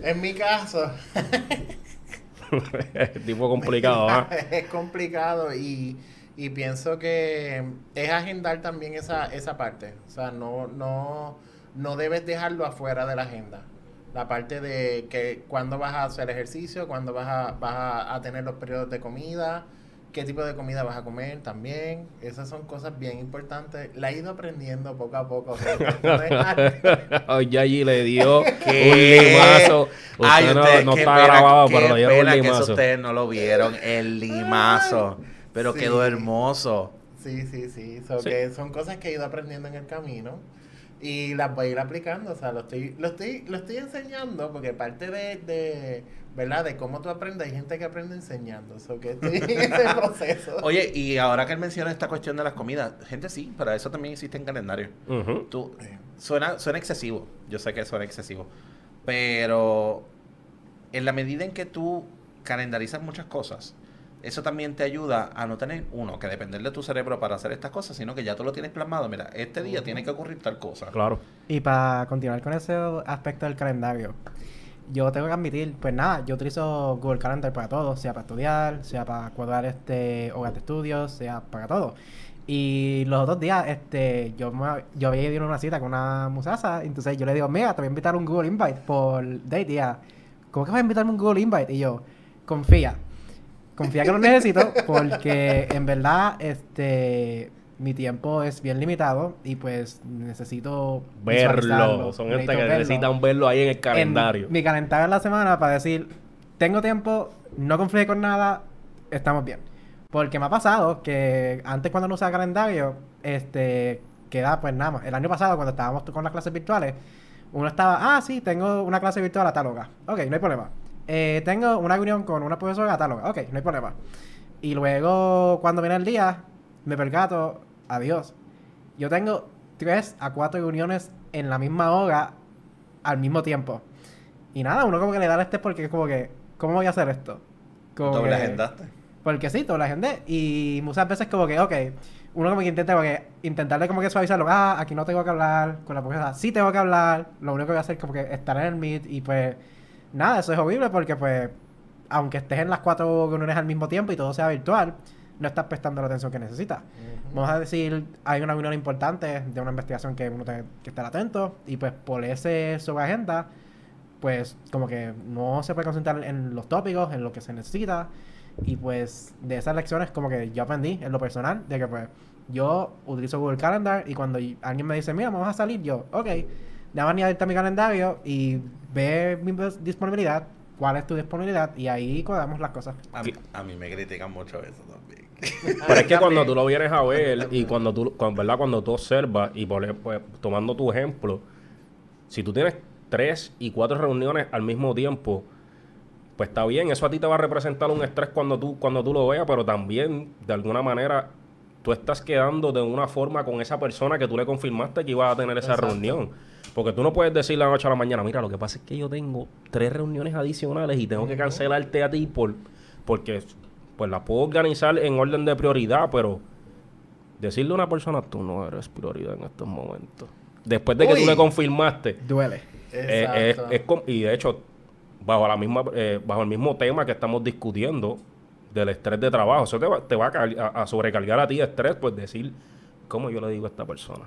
En mi caso, es tipo complicado, ¿ah? es complicado y, y pienso que es agendar también esa, esa parte. O sea, no, no, no debes dejarlo afuera de la agenda. La parte de que cuándo vas a hacer ejercicio, cuándo vas a, vas a, a tener los periodos de comida, qué tipo de comida vas a comer también. Esas son cosas bien importantes. La he ido aprendiendo poco a poco. Oye, allí le dio ¿Qué? un limazo. Usted Ay, no, está pena, grabado, pero le dieron un pena que limazo. ustedes no lo vieron, el limazo. Pero Sí. quedó hermoso. Sí, sí, sí. So Sí. que son cosas que he ido aprendiendo en el camino y las voy a ir aplicando. O sea, lo estoy, lo estoy, lo estoy enseñando porque parte de, de, ¿verdad? De cómo tú aprendes, hay gente que aprende enseñando. So que estoy en ese proceso. Oye, y ahora que él menciona esta cuestión de las comidas, gente sí, para eso también existe en calendario. Ujú. Tú, suena, suena excesivo, yo sé que suena excesivo, pero en la medida en que tú calendarizas muchas cosas, eso también te ayuda a no tener, uno, que depender de tu cerebro para hacer estas cosas, sino que ya tú lo tienes plasmado. Mira, este día tiene que ocurrir tal cosa. Claro. Y para continuar con ese aspecto del calendario, yo tengo que admitir, pues nada, yo utilizo Google Calendar para todo, sea para estudiar, sea para cuadrar este hogar de estudios, sea para todo. Y los otros días, este, yo, me, yo había ido a una cita con una muchacha, entonces yo le digo, mira, te voy a invitar a un Google Invite por date, y ella, ¿cómo que vas a invitarme un Google Invite? Y yo, confía, confía que lo necesito, porque en verdad, este, mi tiempo es bien limitado y pues necesito Verlo. Son necesito que verlo necesitan verlo ahí en el calendario. en mi calendario en la semana para decir, tengo tiempo, no confíe con nada, estamos bien. Porque me ha pasado que antes cuando no usaba calendario, este, queda pues nada más. El año pasado cuando estábamos con las clases virtuales, uno estaba, ah, sí, tengo una clase virtual a tal hora. Ok, no hay problema. Eh, tengo una reunión con una profesora a tal hora. Ok, no hay problema. Y luego, cuando viene el día, me percato, adiós. Yo tengo tres a cuatro reuniones en la misma hora al mismo tiempo. Y nada, uno como que le da el estrés porque es como que, ¿cómo voy a hacer esto? Como Doble que- agendaste. Porque sí, todo la agendé. Y muchas veces como que, ok, uno como que intenta como que, intentarle como que suavizarlo. Ah, aquí no tengo que hablar con la profesora. Sí tengo que hablar. Lo único que voy a hacer es como que estar en el meet y pues, nada, eso es horrible porque pues, aunque estés en las cuatro reuniones al mismo tiempo y todo sea virtual, no estás prestando la atención que necesitas. Vamos a decir, hay una reunión importante de una investigación que uno tiene que estar atento y pues por ese sobre agenda, pues como que no se puede concentrar en los tópicos, en lo que se necesita y pues de esas lecciones como que yo aprendí en lo personal de que pues yo utilizo Google Calendar y cuando alguien me dice, mira, vamos a salir, yo, ok, déjame ni abrirte mi calendario y ve mi dis- disponibilidad, cuál es tu disponibilidad y ahí cuadramos las cosas. A, mí- a mí me critican mucho eso también. Pero es que cuando tú lo vienes a ver y cuando tú, cuando, ¿verdad? Cuando tú observas y por pues, tomando tu ejemplo, si tú tienes tres y cuatro reuniones al mismo tiempo, pues está bien, eso a ti te va a representar un estrés cuando tú, cuando tú lo veas, pero también, de alguna manera, tú estás quedando de una forma con esa persona que tú le confirmaste que ibas a tener esa Exacto. reunión. Porque tú no puedes decir la noche a la mañana, mira, lo que pasa es que yo tengo tres reuniones adicionales y tengo que cancelarte a ti por, porque pues las puedo organizar en orden de prioridad, pero decirle a una persona, tú no eres prioridad en estos momentos. Después de que Uy. tú le confirmaste, Duele. eh, es- Exacto. es com- y de hecho, bajo la misma, eh, bajo el mismo tema que estamos discutiendo del estrés de trabajo, eso te va, te va a, sobrecargar a ti de estrés, pues decir, ¿cómo yo le digo a esta persona?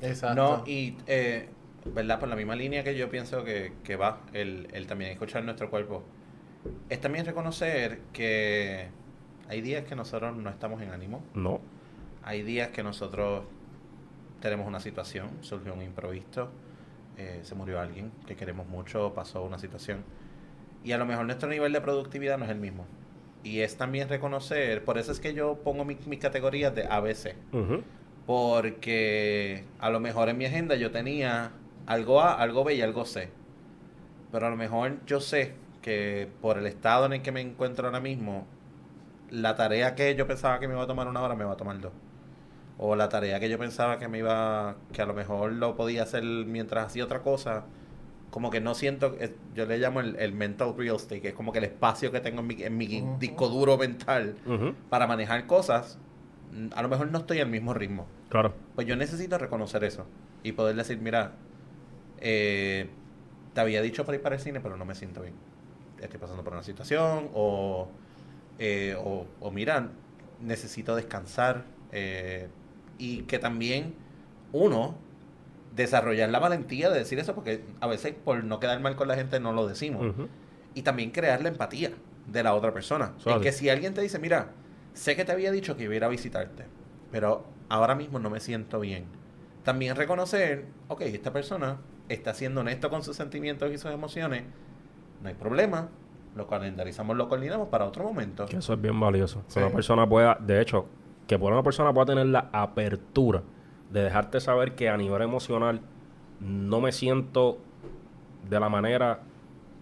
Exacto. No, y, eh, ¿verdad? Por la misma línea que yo pienso que, que va el, el también escuchar nuestro cuerpo, es también reconocer que hay días que nosotros no estamos en ánimo, No. hay días que nosotros tenemos una situación, surgió un imprevisto, eh, se murió alguien que queremos mucho, pasó una situación, y a lo mejor nuestro nivel de productividad no es el mismo. Y es también reconocer, por eso es que yo pongo mi- mis categorías de ABC. Ujú. Porque a lo mejor en mi agenda yo tenía algo A, algo B y algo C. Pero a lo mejor yo sé que por el estado en el que me encuentro ahora mismo, la tarea que yo pensaba que me iba a tomar una hora me va a tomar dos. O la tarea que yo pensaba que me iba, que a lo mejor lo podía hacer mientras hacía otra cosa, como que no siento, eh, yo le llamo el, el mental real estate, que es como que el espacio que tengo en mi, en mi disco duro mental para manejar cosas, a lo mejor no estoy al mismo ritmo. Claro. Pues yo necesito reconocer eso y poder decir, mira, eh, te había dicho para ir para el cine, pero no me siento bien. Estoy pasando por una situación o, eh, o, o mira, necesito descansar eh, y que también uno desarrollar la valentía de decir eso porque a veces por no quedar mal con la gente no lo decimos y también crear la empatía de la otra persona. Así. que si alguien te dice, mira, sé que te había dicho que iba a ir a visitarte, pero ahora mismo no me siento bien. También reconocer, ok, esta persona está siendo honesto con sus sentimientos y sus emociones, no hay problema, lo calendarizamos, lo coordinamos para otro momento. Que eso es bien valioso. Que una persona pueda, de hecho, que por una persona pueda tener la apertura de dejarte saber que a nivel emocional no me siento de la manera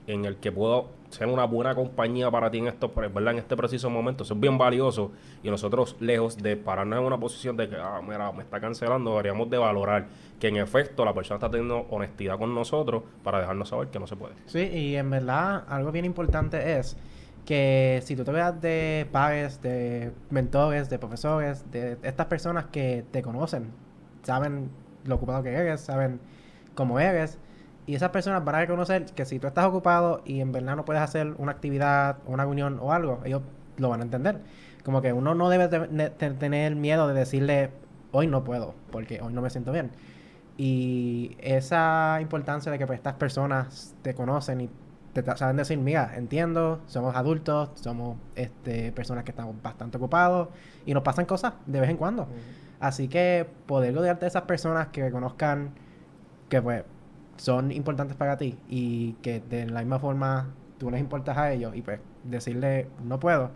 en el que puedo ser una buena compañía para ti en esto, ¿verdad? En este preciso momento. Eso es bien valioso. Y nosotros, lejos de pararnos en una posición de que, ah, mira, me está cancelando, deberíamos de valorar que en efecto la persona está teniendo honestidad con nosotros para dejarnos saber que no se puede. Sí, y en verdad algo bien importante es que si tú te veas de pares, de mentores, de profesores, de estas personas que te conocen, saben lo ocupado que eres, saben cómo eres, y esas personas van a reconocer que si tú estás ocupado y en verdad no puedes hacer una actividad, una reunión o algo, ellos lo van a entender. Como que uno no debe de- de- de tener miedo de decirle, hoy no puedo, porque hoy no me siento bien. Y esa importancia de que pues, estas personas te conocen y te saben decir, mira, entiendo, somos adultos, somos este, personas que estamos bastante ocupados y nos pasan cosas de vez en cuando. Así que poder rodearte de esas personas que conozcan que pues son importantes para ti y que de la misma forma tú les importas a ellos y pues decirle no puedo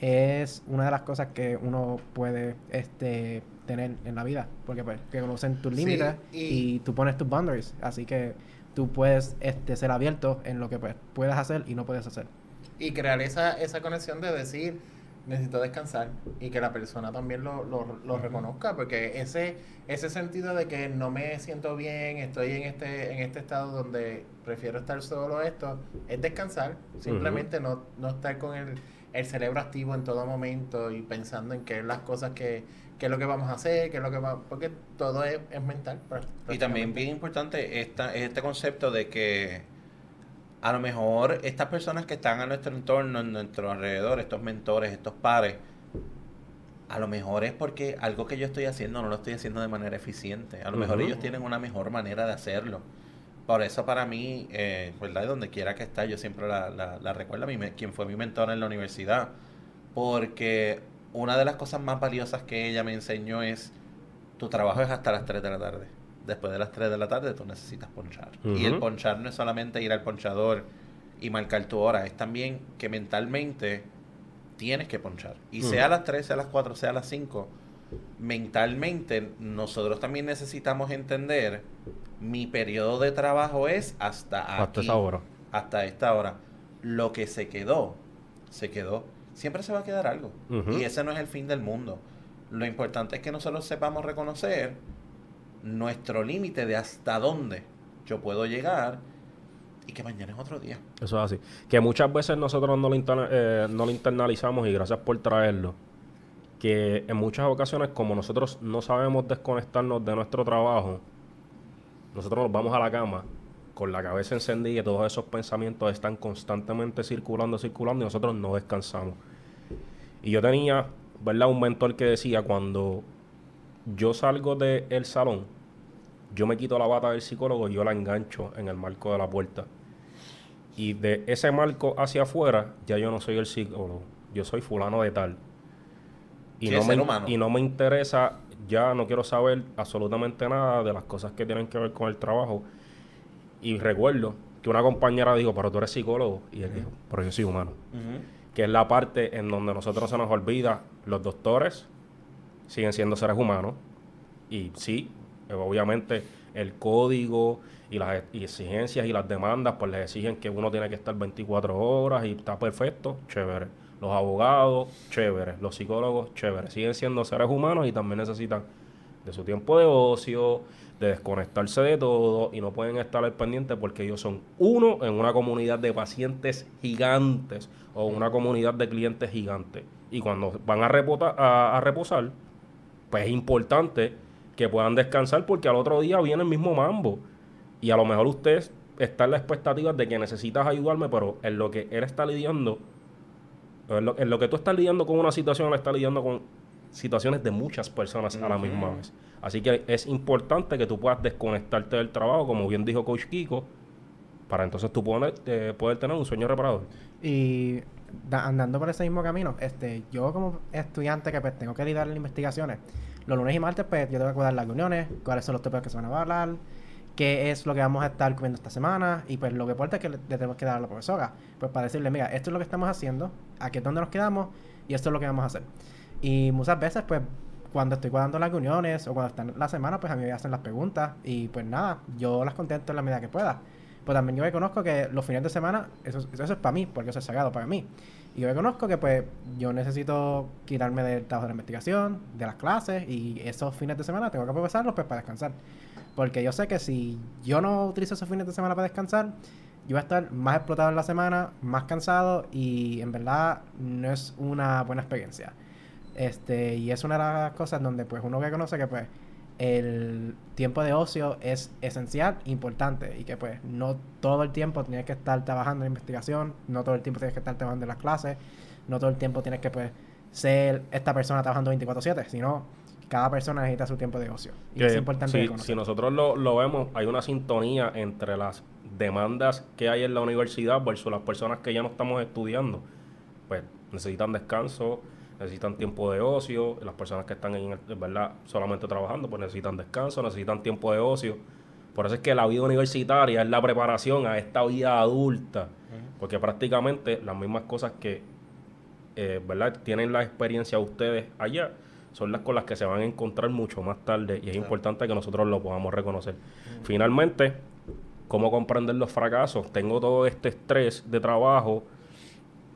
es una de las cosas que uno puede este tener en la vida porque pues que conocen tus Sí, límites y- y... tú pones tus boundaries. Así que tú puedes este ser abierto en lo que pues puedes hacer y no puedes hacer. Y crear esa, esa conexión de decir, necesito descansar y que la persona también lo, lo, lo reconozca, porque ese, ese sentido de que no me siento bien, estoy en este, en este estado donde prefiero estar solo esto, es descansar, simplemente no, no estar con el, el cerebro activo en todo momento y pensando en qué es las cosas que, qué es lo que vamos a hacer, qué es lo que va, porque todo es, es mental. Y también bien importante esta, este concepto de que a lo mejor estas personas que están a nuestro entorno, en nuestro alrededor, estos mentores, estos pares, a lo mejor es porque algo que yo estoy haciendo no lo estoy haciendo de manera eficiente. A lo mejor ellos tienen una mejor manera de hacerlo. Por eso para mí, eh, ¿verdad? Donde quiera que está, yo siempre la, la, la recuerdo a mí, quien fue mi mentor en la universidad. Porque una de las cosas más valiosas que ella me enseñó es, tu trabajo es hasta las 3 de la tarde. Después de las 3 de la tarde tú necesitas ponchar. Y el ponchar no es solamente ir al ponchador y marcar tu hora, es también que mentalmente tienes que ponchar. Y sea a las 3, sea a las 4, sea a las 5, mentalmente nosotros también necesitamos entender mi periodo de trabajo es hasta Hasta aquí, esa hora. hasta esta hora. Lo que se quedó, se quedó. Siempre se va a quedar algo. Y ese no es el fin del mundo. Lo importante es que nosotros sepamos reconocer nuestro límite de hasta dónde yo puedo llegar y que mañana es otro día. Eso es así. Que muchas veces nosotros no lo, interna- eh, no lo internalizamos y gracias por traerlo. Que en muchas ocasiones, como nosotros no sabemos desconectarnos de nuestro trabajo, nosotros nos vamos a la cama con la cabeza encendida y todos esos pensamientos están constantemente circulando, circulando y nosotros no descansamos. Y yo tenía, ¿verdad? Un mentor que decía, cuando yo salgo del salón, yo me quito la bata del psicólogo y yo la engancho en el marco de la puerta. Y de ese marco hacia afuera, ya yo no soy el psicólogo, yo soy fulano de tal. Y, Sí, no me, humano. y no me interesa, ya no quiero saber absolutamente nada de las cosas que tienen que ver con el trabajo. Y recuerdo que una compañera dijo, pero tú eres psicólogo. Y él dijo, pero yo soy humano. que es la parte en donde nosotros se nos olvida, los doctores siguen siendo seres humanos y sí, obviamente el código y las exigencias y las demandas pues les exigen que uno tiene que estar 24 horas y está perfecto, chévere. Los abogados, chévere. Los psicólogos, chévere. Siguen siendo seres humanos y también necesitan de su tiempo de ocio, de desconectarse de todo y no pueden estar al pendiente porque ellos son uno en una comunidad de pacientes gigantes o una comunidad de clientes gigantes. Y cuando van a, a, reposar, pues es importante que puedan descansar porque al otro día viene el mismo mambo. Y a lo mejor usted está en la expectativa de que necesitas ayudarme, pero en lo que él está lidiando, en lo, en lo que tú estás lidiando con una situación, él está lidiando con situaciones de muchas personas a la misma vez. Así que es importante que tú puedas desconectarte del trabajo, como bien dijo Coach Kiko, para entonces tú poder, eh, poder tener un sueño reparador. Y andando por ese mismo camino, este, yo como estudiante que pues tengo que lidiar en investigaciones, los lunes y martes pues yo tengo que cuidar las reuniones, cuáles son los temas que se van a hablar, qué es lo que vamos a estar comiendo esta semana y pues lo que importa es que le, tenemos que dar a la profesora, pues para decirle, mira, esto es lo que estamos haciendo, aquí es donde nos quedamos y esto es lo que vamos a hacer. Y muchas veces, pues, cuando estoy cuadrando las reuniones o cuando están la semana, pues a mí me hacen las preguntas y pues nada, yo las contesto en la medida que pueda. Pero también yo reconozco que los fines de semana, eso, eso es para mí, porque eso es sagrado para mí. Y yo reconozco que pues yo necesito quitarme del trabajo de la investigación, de las clases y esos fines de semana tengo que aprovecharlos pues para descansar. Porque yo sé que si yo no utilizo esos fines de semana para descansar, yo voy a estar más explotado en la semana, más cansado y en verdad no es una buena experiencia. Este, y es una de las cosas donde pues uno reconoce que pues el tiempo de ocio es esencial, importante y que pues no todo el tiempo tienes que estar trabajando en investigación, no todo el tiempo tienes que estar trabajando en las clases, no todo el tiempo tienes que pues ser esta persona trabajando 24/7, sino cada persona necesita su tiempo de ocio. Y es importante si, si nosotros lo, lo, vemos, hay una sintonía entre las demandas que hay en la universidad versus las personas que ya no estamos estudiando. Pues necesitan descanso, necesitan tiempo de ocio, las personas que están en, ¿verdad? solamente trabajando, pues necesitan descanso, necesitan tiempo de ocio. Por eso es que la vida universitaria es la preparación a esta vida adulta, porque prácticamente las mismas cosas que eh, ¿verdad? tienen la experiencia ustedes allá son las con las que se van a encontrar mucho más tarde y es importante que nosotros lo podamos reconocer. Finalmente, ¿cómo comprender los fracasos? Tengo todo este estrés de trabajo,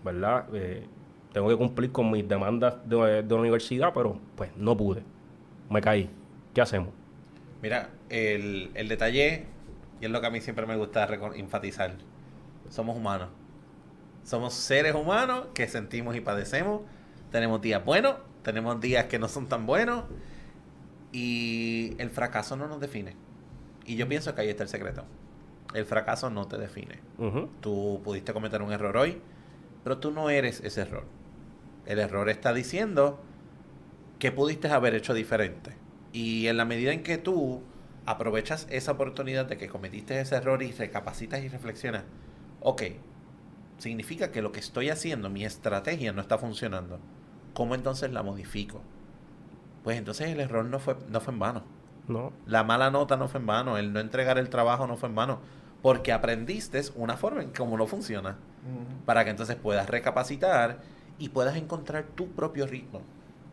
¿verdad? Eh, tengo que cumplir con mis demandas de, de universidad, pero pues no pude. Me caí. ¿Qué hacemos? Mira, el, el detalle, y es lo que a mí siempre me gusta enfatizar, somos humanos. Somos seres humanos que sentimos y padecemos. Tenemos días buenos, tenemos días que no son tan buenos. Y el fracaso no nos define. Y yo pienso que ahí está el secreto. El fracaso no te define. Tú pudiste cometer un error hoy, pero tú no eres ese error. El error está diciendo que pudiste haber hecho diferente. Y en la medida en que tú aprovechas esa oportunidad de que cometiste ese error y recapacitas y reflexionas, ok, significa que lo que estoy haciendo, mi estrategia no está funcionando. ¿Cómo entonces la modifico? Pues entonces el error no fue, no fue en vano. No. La mala nota no fue en vano, el no entregar el trabajo no fue en vano, porque aprendiste una forma en cómo no funciona, para que entonces puedas recapacitar y puedas encontrar tu propio ritmo.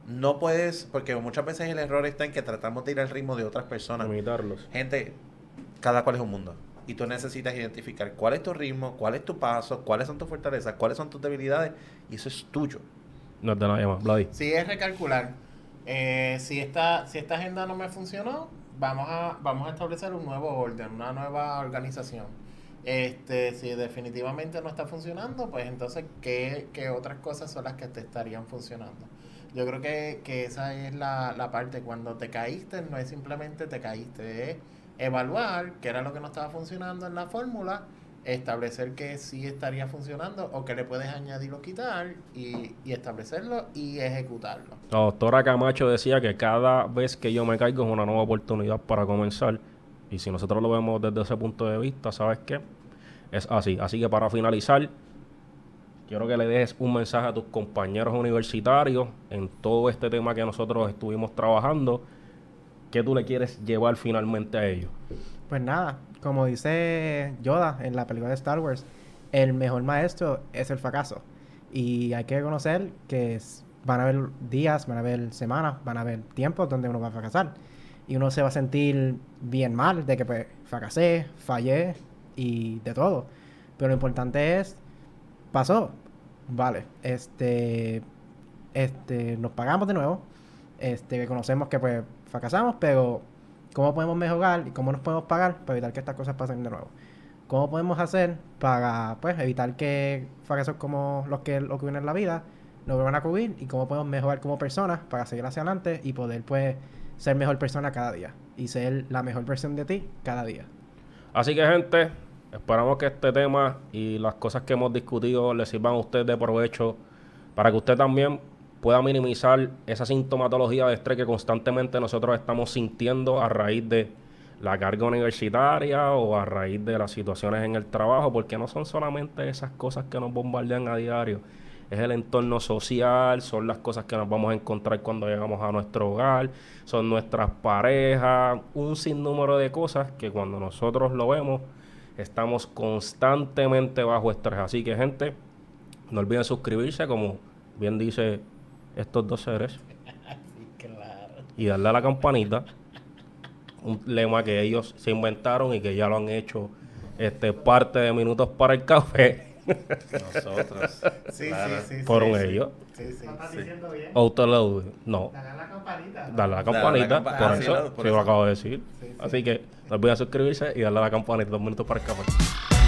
No puedes, porque muchas veces el error está en que tratamos de ir al ritmo de otras personas. Imitarlos. Gente, cada cual es un mundo. Y tú necesitas identificar cuál es tu ritmo, cuál es tu paso, cuáles son tus fortalezas, cuáles son tus debilidades, y eso es tuyo. No de nadie más, Vladi. Sí, es recalcular. Eh, si, esta, si esta agenda no me funcionó, vamos a, vamos a establecer un nuevo orden, una nueva organización. Este, si definitivamente no está funcionando, pues entonces, ¿qué, ¿qué, otras cosas son las que te estarían funcionando? Yo creo que, que esa es la, la, parte, cuando te caíste, no es simplemente te caíste, es evaluar qué era lo que no estaba funcionando en la fórmula, establecer que sí estaría funcionando o que le puedes añadir o quitar y, y establecerlo y ejecutarlo. La doctora Camacho decía que cada vez que yo me caigo es una nueva oportunidad para comenzar y si nosotros lo vemos desde ese punto de vista, ¿sabes qué? Es así. Así que para finalizar, quiero que le dejes un mensaje a tus compañeros universitarios en todo este tema que nosotros estuvimos trabajando. ¿Qué tú le quieres llevar finalmente a ellos? Pues nada, como dice Yoda en la película de Star Wars, el mejor maestro es el fracaso. Y hay que conocer que van a haber días, van a haber semanas, van a haber tiempos donde uno va a fracasar. Y uno se va a sentir bien mal de que pues fracasé, fallé y de todo. Pero lo importante es, pasó, vale, este, este, nos pagamos de nuevo, este, reconocemos que pues fracasamos, pero ¿cómo podemos mejorar y cómo nos podemos pagar para evitar que estas cosas pasen de nuevo? ¿Cómo podemos hacer para pues evitar que fracasos como los que ocurren en la vida no vuelvan a ocurrir y cómo podemos mejorar como personas para seguir hacia adelante y poder pues ser mejor persona cada día y ser la mejor versión de ti cada día? Así que, gente, esperamos que este tema y las cosas que hemos discutido les sirvan a usted de provecho para que usted también pueda minimizar esa sintomatología de estrés que constantemente nosotros estamos sintiendo a raíz de la carga universitaria o a raíz de las situaciones en el trabajo, porque no son solamente esas cosas que nos bombardean a diario, es el entorno social, son las cosas que nos vamos a encontrar cuando llegamos a nuestro hogar, son nuestras parejas, un sinnúmero de cosas que cuando nosotros lo vemos estamos constantemente bajo estrés. Así que gente, no olviden suscribirse como bien dice estos dos seres y darle a la campanita, un lema que ellos se inventaron y que ya lo han hecho este parte de minutos para el café. Nosotros. Sí, Claro. sí, sí. Fueron sí, sí. ellos. Sí, sí. ¿Lo estás diciendo bien? Autoload, no. Dale a la campanita. Darle a la Darle a la campanita, campa- por ah, sí, eso, no, por sí, lo acabo de decir. Sí, sí. Así que no olviden suscribirse y darle a la campanita dos minutos para café.